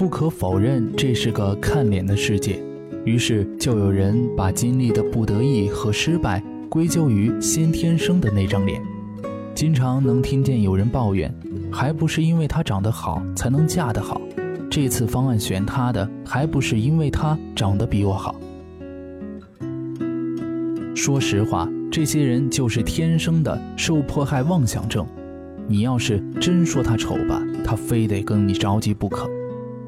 不可否认，这是个看脸的世界，于是就有人把经历的不得意和失败归咎于先天生的那张脸。经常能听见有人抱怨，还不是因为他长得好才能嫁得好，这次方案选他的还不是因为他长得比我好。说实话，这些人就是天生的受迫害妄想症。你要是真说他丑吧，他非得跟你着急不可。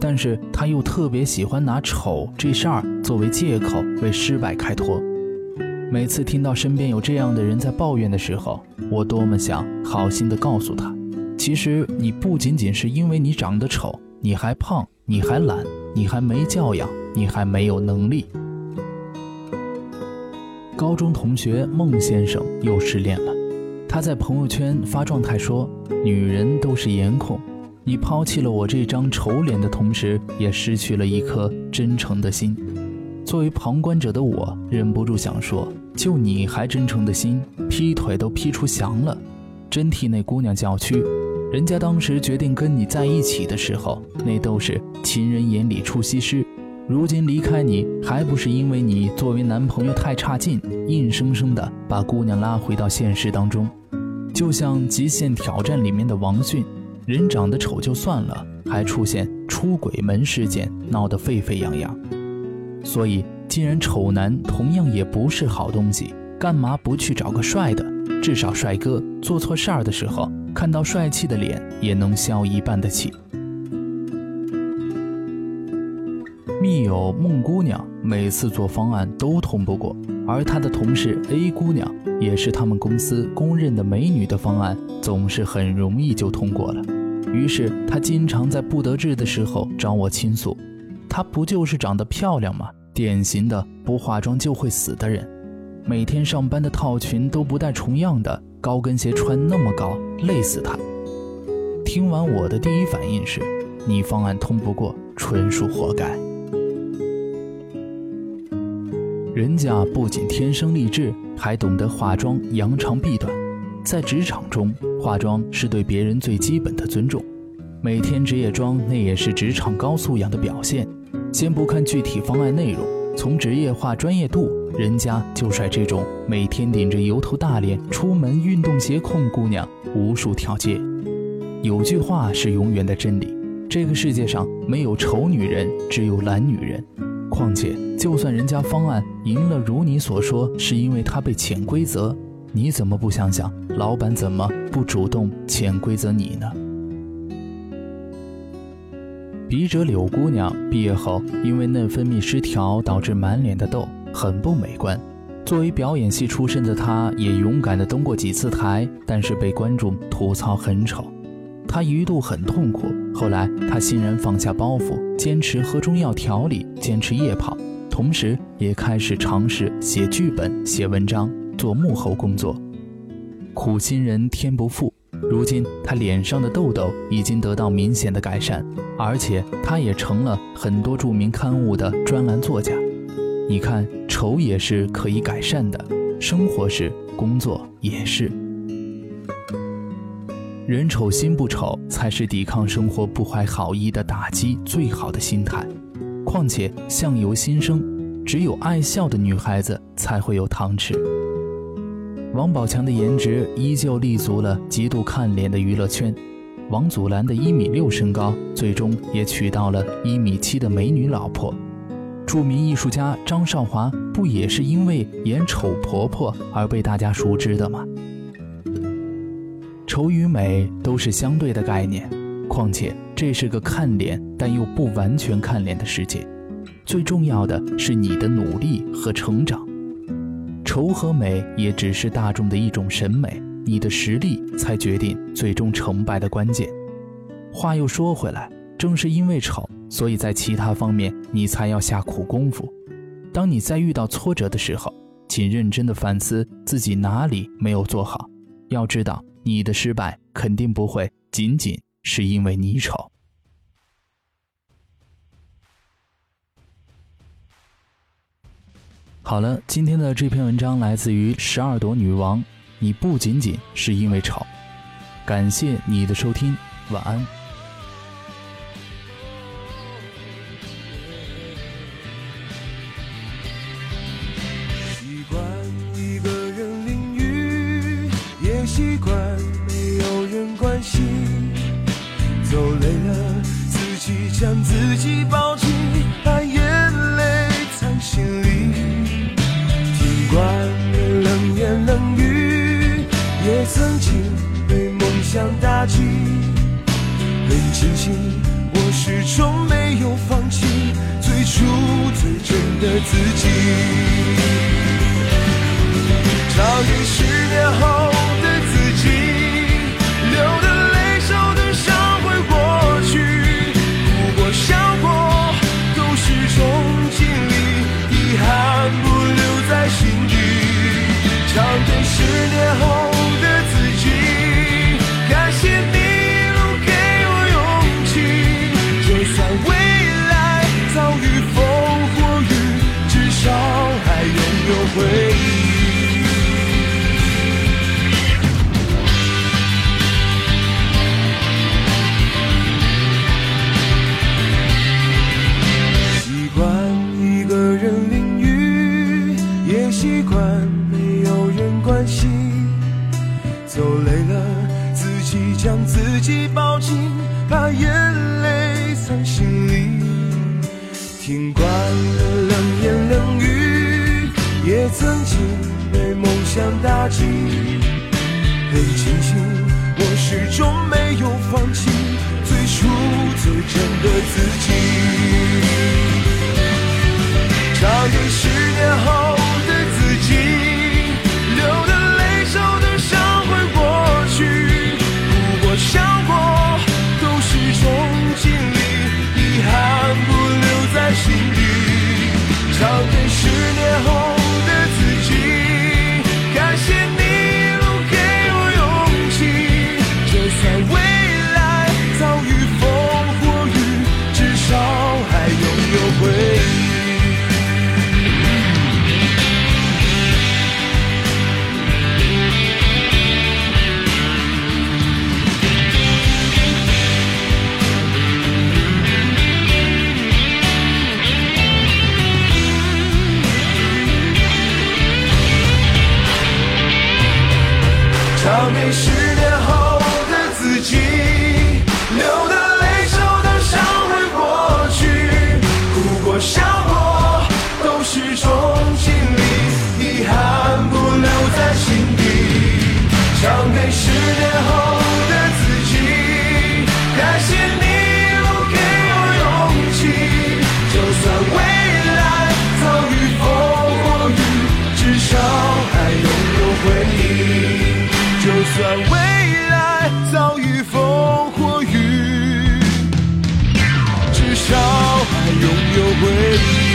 但是他又特别喜欢拿丑这事儿作为借口为失败开脱。每次听到身边有这样的人在抱怨的时候，我多么想好心的告诉他：其实你不仅仅是因为你长得丑，你还胖，你还懒，你还没教养，你还没有能力。高中同学孟先生又失恋了，他在朋友圈发状态说：“女人都是颜控。”你抛弃了我这张丑脸的同时，也失去了一颗真诚的心。作为旁观者的我，忍不住想说：就你还真诚的心，劈腿都劈出翔了，真替那姑娘叫屈。人家当时决定跟你在一起的时候，那都是情人眼里出西施。如今离开你，还不是因为你作为男朋友太差劲，硬生生的把姑娘拉回到现实当中。就像《极限挑战》里面的王迅。人长得丑就算了，还出现出轨门事件，闹得沸沸扬扬。所以，既然丑男同样也不是好东西，干嘛不去找个帅的？至少帅哥做错事儿的时候，看到帅气的脸也能消一半的气。密友孟姑娘每次做方案都通不过，而她的同事 A 姑娘也是他们公司公认的美女的方案，总是很容易就通过了。于是她经常在不得志的时候找我倾诉。她不就是长得漂亮吗？典型的不化妆就会死的人，每天上班的套裙都不带重样的，高跟鞋穿那么高，累死她。听完我的第一反应是，你方案通不过，纯属活该。人家不仅天生丽质，还懂得化妆扬长避短。在职场中，化妆是对别人最基本的尊重。每天职业装，那也是职场高素养的表现。先不看具体方案内容，从职业化专业度，人家就甩这种每天顶着油头大脸出门运动鞋控姑娘无数条街。有句话是永远的真理：这个世界上没有丑女人，只有懒女人。况且，就算人家方案赢了，如你所说，是因为他被潜规则，你怎么不想想，老板怎么不主动潜规则你呢？笔者柳姑娘毕业后，因为内分泌失调导致满脸的痘，很不美观。作为表演系出身的她，也勇敢地登过几次台，但是被观众吐槽很丑。她一度很痛苦，后来她欣然放下包袱，坚持喝中药调理，坚持夜跑，同时也开始尝试写剧本、写文章、做幕后工作。苦心人天不负，如今她脸上的痘痘已经得到明显的改善，而且她也成了很多著名刊物的专栏作家。你看，丑也是可以改善的，生活是，工作也是。人丑心不丑，才是抵抗生活不怀好意的打击最好的心态。况且相由心生，只有爱笑的女孩子才会有糖吃。王宝强的颜值依旧立足了极度看脸的娱乐圈，王祖蓝的一米六身高，最终也娶到了一米七的美女老婆。著名艺术家张少华不也是因为演丑婆婆而被大家熟知的吗？丑与美都是相对的概念，况且这是个看脸但又不完全看脸的世界。最重要的是你的努力和成长。丑和美也只是大众的一种审美，你的实力才决定最终成败的关键。话又说回来，正是因为丑，所以在其他方面你才要下苦功夫。当你在遇到挫折的时候，请认真的反思自己哪里没有做好。要知道，你的失败肯定不会仅仅是因为你丑。好了，今天的这篇文章来自于十二朵女王。你不仅仅是因为丑。感谢你的收听，晚安。曾经被梦。想打击，很庆幸我始终没有放弃最初最真的自己。早已十年后听惯了冷言冷语，也曾经被梦想打击。很庆幸，我始终没有放弃最初最真的自己。给十年后的自己，流的泪、受的伤会过去，哭过笑过都是种经历，遗憾不留在心底。唱给十年后拥有回忆。